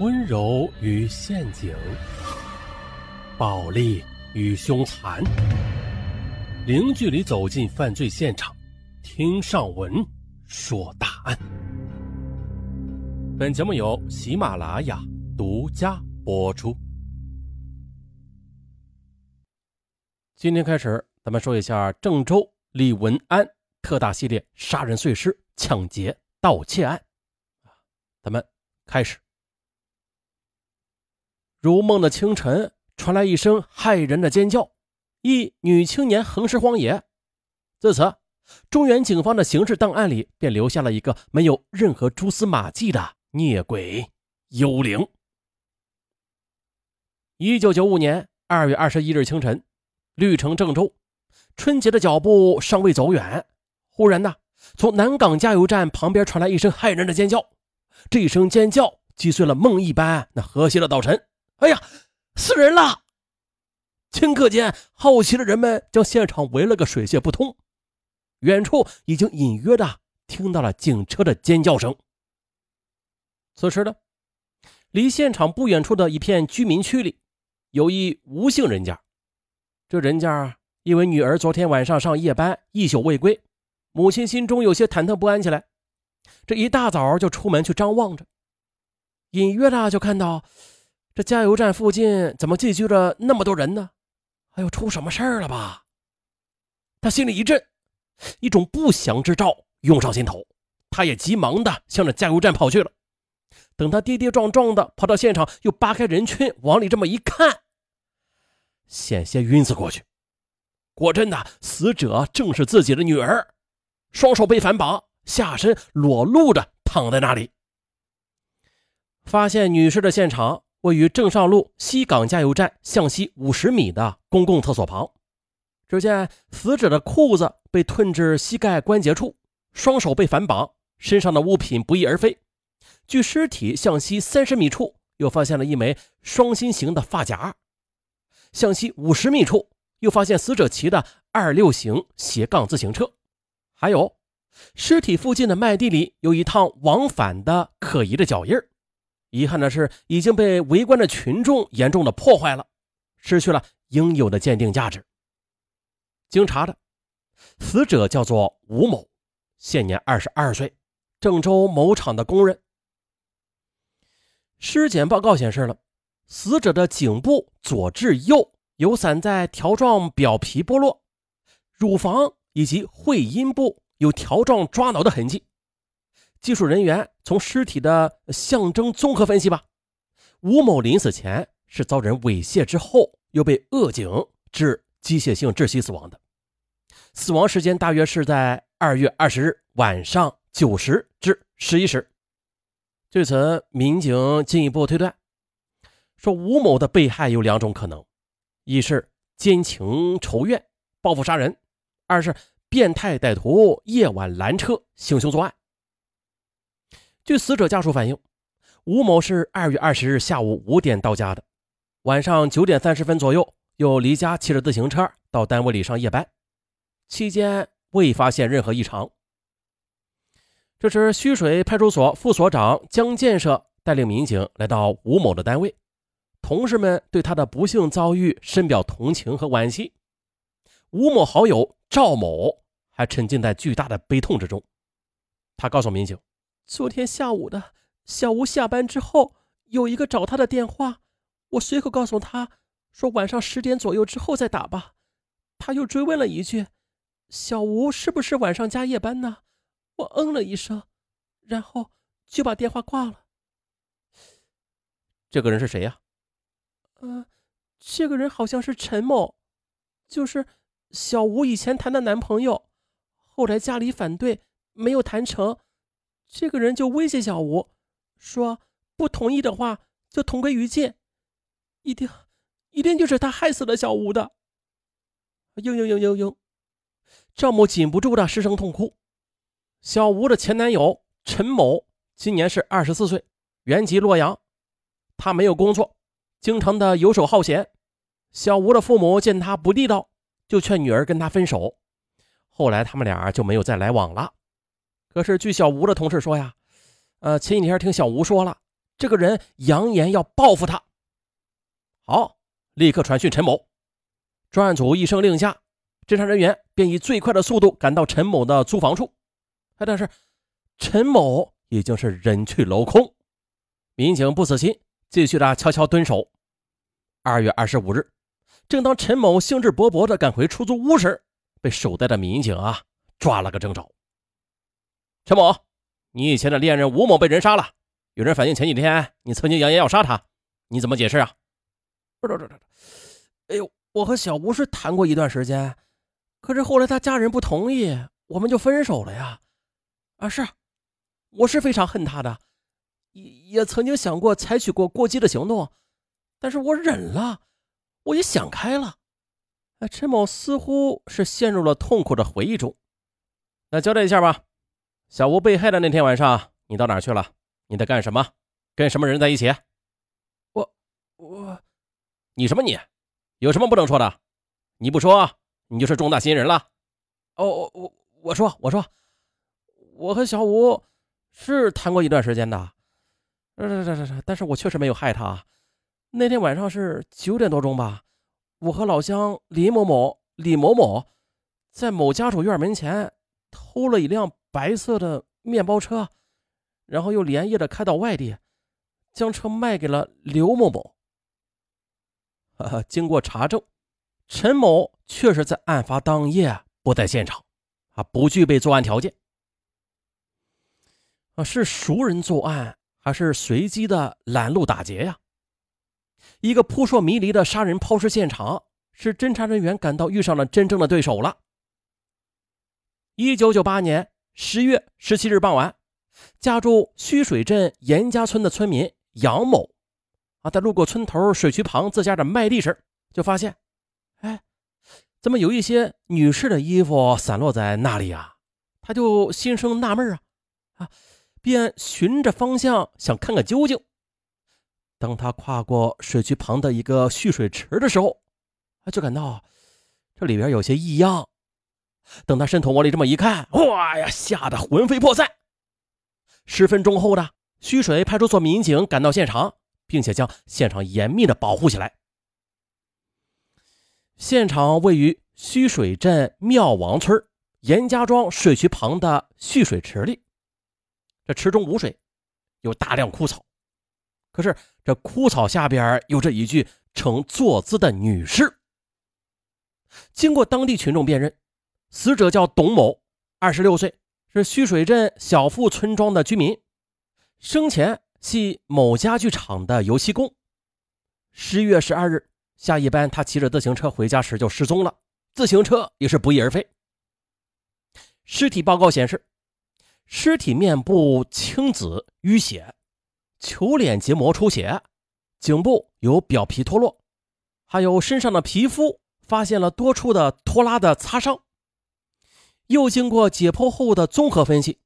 温柔与陷阱，暴力与凶残，零距离走进犯罪现场，听上文说大案。本节目由喜马拉雅独家播出。今天开始，咱们说一下郑州李文安特大系列杀人碎尸、抢劫、盗窃案。咱们开始。如梦的清晨，传来一声骇人的尖叫，一女青年横尸荒野。自此，中原警方的刑事档案里便留下了一个没有任何蛛丝马迹的孽鬼幽灵。一九九五年二月二十一日清晨，绿城郑州，春节的脚步尚未走远，忽然呢，从南港加油站旁边传来一声骇人的尖叫。这一声尖叫击碎了梦一般那和谐的早晨。哎呀，死人了！顷刻间，好奇的人们将现场围了个水泄不通。远处已经隐约的听到了警车的尖叫声。此时呢，离现场不远处的一片居民区里，有一吴姓人家。这人家因为女儿昨天晚上上夜班一宿未归，母亲心中有些忐忑不安起来。这一大早就出门去张望着，隐约的就看到。这加油站附近怎么聚集着那么多人呢？哎呦出什么事儿了吧？他心里一震，一种不祥之兆涌上心头。他也急忙的向着加油站跑去了。等他跌跌撞撞的跑到现场，又扒开人群往里这么一看，险些晕死过去。果真的，死者正是自己的女儿，双手被反绑，下身裸露着躺在那里。发现女尸的现场。位于正上路西港加油站向西五十米的公共厕所旁，只见死者的裤子被褪至膝盖关节处，双手被反绑，身上的物品不翼而飞。距尸体向西三十米处，又发现了一枚双心形的发夹。向西五十米处，又发现死者骑的二六型斜杠自行车。还有，尸体附近的麦地里有一趟往返的可疑的脚印儿。遗憾的是，已经被围观的群众严重的破坏了，失去了应有的鉴定价值。经查的，死者叫做吴某，现年二十二岁，郑州某厂的工人。尸检报告显示了，死者的颈部左至右有散在条状表皮剥落，乳房以及会阴部有条状抓挠的痕迹。技术人员从尸体的象征综合分析吧，吴某临死前是遭人猥亵之后，又被扼颈致机械性窒息死亡的，死亡时间大约是在二月二十日晚上九时至十一时。据此，民警进一步推断，说吴某的被害有两种可能：一是奸情仇怨报复杀人；二是变态歹徒夜晚拦车行凶作案。据死者家属反映，吴某是二月二十日下午五点到家的，晚上九点三十分左右又离家骑着自行车到单位里上夜班，期间未发现任何异常。这时，虚水派出所副所长江建设带领民警来到吴某的单位，同事们对他的不幸遭遇深表同情和惋惜。吴某好友赵某还沉浸在巨大的悲痛之中，他告诉民警。昨天下午的小吴下班之后，有一个找他的电话，我随口告诉他说晚上十点左右之后再打吧。他又追问了一句：“小吴是不是晚上加夜班呢？”我嗯了一声，然后就把电话挂了。这个人是谁呀？嗯，这个人好像是陈某，就是小吴以前谈的男朋友，后来家里反对，没有谈成。这个人就威胁小吴，说不同意的话就同归于尽，一定，一定就是他害死了小吴的。嘤嘤嘤嘤嘤，赵某禁不住的失声痛哭。小吴的前男友陈某今年是二十四岁，原籍洛阳，他没有工作，经常的游手好闲。小吴的父母见他不地道，就劝女儿跟他分手。后来他们俩就没有再来往了。可是，据小吴的同事说呀，呃，前几天听小吴说了，这个人扬言要报复他。好，立刻传讯陈某。专案组一声令下，侦查人员便以最快的速度赶到陈某的租房处。但是陈某已经是人去楼空。民警不死心，继续的悄悄蹲守。二月二十五日，正当陈某兴致勃勃的赶回出租屋时，被守在的民警啊抓了个正着。陈某，你以前的恋人吴某被人杀了，有人反映前几天你曾经扬言要杀他，你怎么解释啊？不是，不是，哎呦，我和小吴是谈过一段时间，可是后来他家人不同意，我们就分手了呀。啊，是，我是非常恨他的，也也曾经想过采取过过激的行动，但是我忍了，我也想开了。哎，陈某似乎是陷入了痛苦的回忆中。那交代一下吧。小吴被害的那天晚上，你到哪去了？你在干什么？跟什么人在一起？我我，你什么你？有什么不能说的？你不说，你就是重大嫌疑人了。哦，我我我说我说，我和小吴是谈过一段时间的，是是是是，但是我确实没有害他。那天晚上是九点多钟吧，我和老乡李某某、李某某在某家属院门前偷了一辆。白色的面包车，然后又连夜的开到外地，将车卖给了刘某某。经过查证，陈某确实在案发当夜不在现场，啊，不具备作案条件。啊，是熟人作案，还是随机的拦路打劫呀？一个扑朔迷离的杀人抛尸现场，是侦查人员感到遇上了真正的对手了。一九九八年。十月十七日傍晚，家住虚水镇严家村的村民杨某啊，在路过村头水渠旁自家的麦地时，就发现，哎，怎么有一些女士的衣服散落在那里呀？他就心生纳闷啊，啊，便循着方向想看个究竟。当他跨过水渠旁的一个蓄水池的时候，就感到这里边有些异样。等他伸头往里这么一看，哇呀，吓得魂飞魄散。十分钟后的虚水派出所民警赶到现场，并且将现场严密的保护起来。现场位于虚水镇庙王村严家庄水渠旁的蓄水池里，这池中无水，有大量枯草。可是这枯草下边有着一具呈坐姿的女尸。经过当地群众辨认。死者叫董某，二十六岁，是虚水镇小富村庄的居民，生前系某家具厂的油漆工。十一月十二日下夜班，他骑着自行车回家时就失踪了，自行车也是不翼而飞。尸体报告显示，尸体面部青紫淤血，球脸结膜出血，颈部有表皮脱落，还有身上的皮肤发现了多处的拖拉的擦伤。又经过解剖后的综合分析，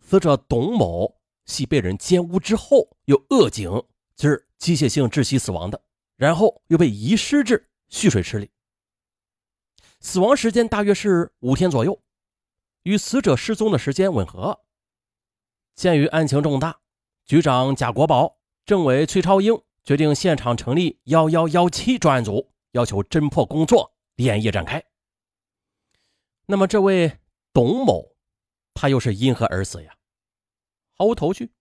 死者董某系被人奸污之后又扼颈致机械性窒息死亡的，然后又被遗失至蓄水池里。死亡时间大约是五天左右，与死者失踪的时间吻合。鉴于案情重大，局长贾国宝、政委崔超英决定现场成立幺幺幺七专案组，要求侦破工作连夜展开。那么，这位董某，他又是因何而死呀？毫无头绪。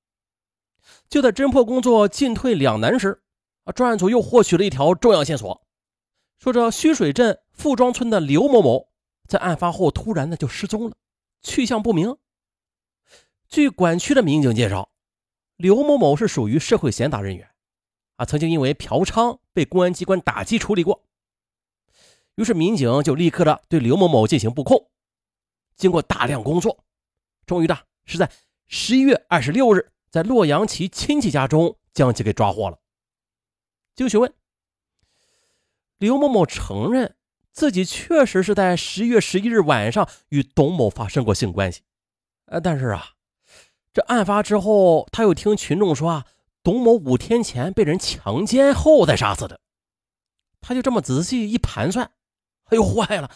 就在侦破工作进退两难时，啊，专案组又获取了一条重要线索，说这虚水镇富庄村的刘某某在案发后突然的就失踪了，去向不明。据管区的民警介绍，刘某某是属于社会闲杂人员，啊，曾经因为嫖娼被公安机关打击处理过。于是，民警就立刻的对刘某某进行布控。经过大量工作，终于的是在十一月二十六日，在洛阳其亲戚家中将其给抓获了。经询问，刘某某承认自己确实是在十一月十一日晚上与董某发生过性关系。呃，但是啊，这案发之后，他又听群众说啊，董某五天前被人强奸后再杀死的。他就这么仔细一盘算。哎呦，坏了！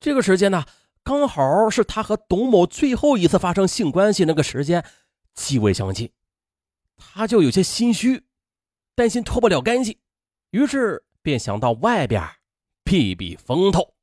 这个时间呢，刚好是他和董某最后一次发生性关系那个时间，极为相近。他就有些心虚，担心脱不了干系，于是便想到外边避避风头。